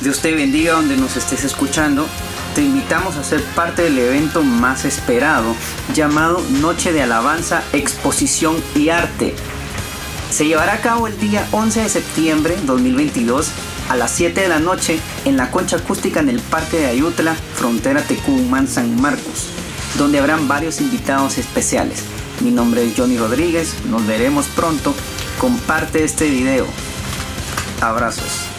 Dios te bendiga donde nos estés escuchando. Te invitamos a ser parte del evento más esperado llamado Noche de Alabanza, Exposición y Arte. Se llevará a cabo el día 11 de septiembre 2022 a las 7 de la noche en la concha acústica en el Parque de Ayutla, frontera Tecumán San Marcos, donde habrán varios invitados especiales. Mi nombre es Johnny Rodríguez, nos veremos pronto. Comparte este video. Abrazos.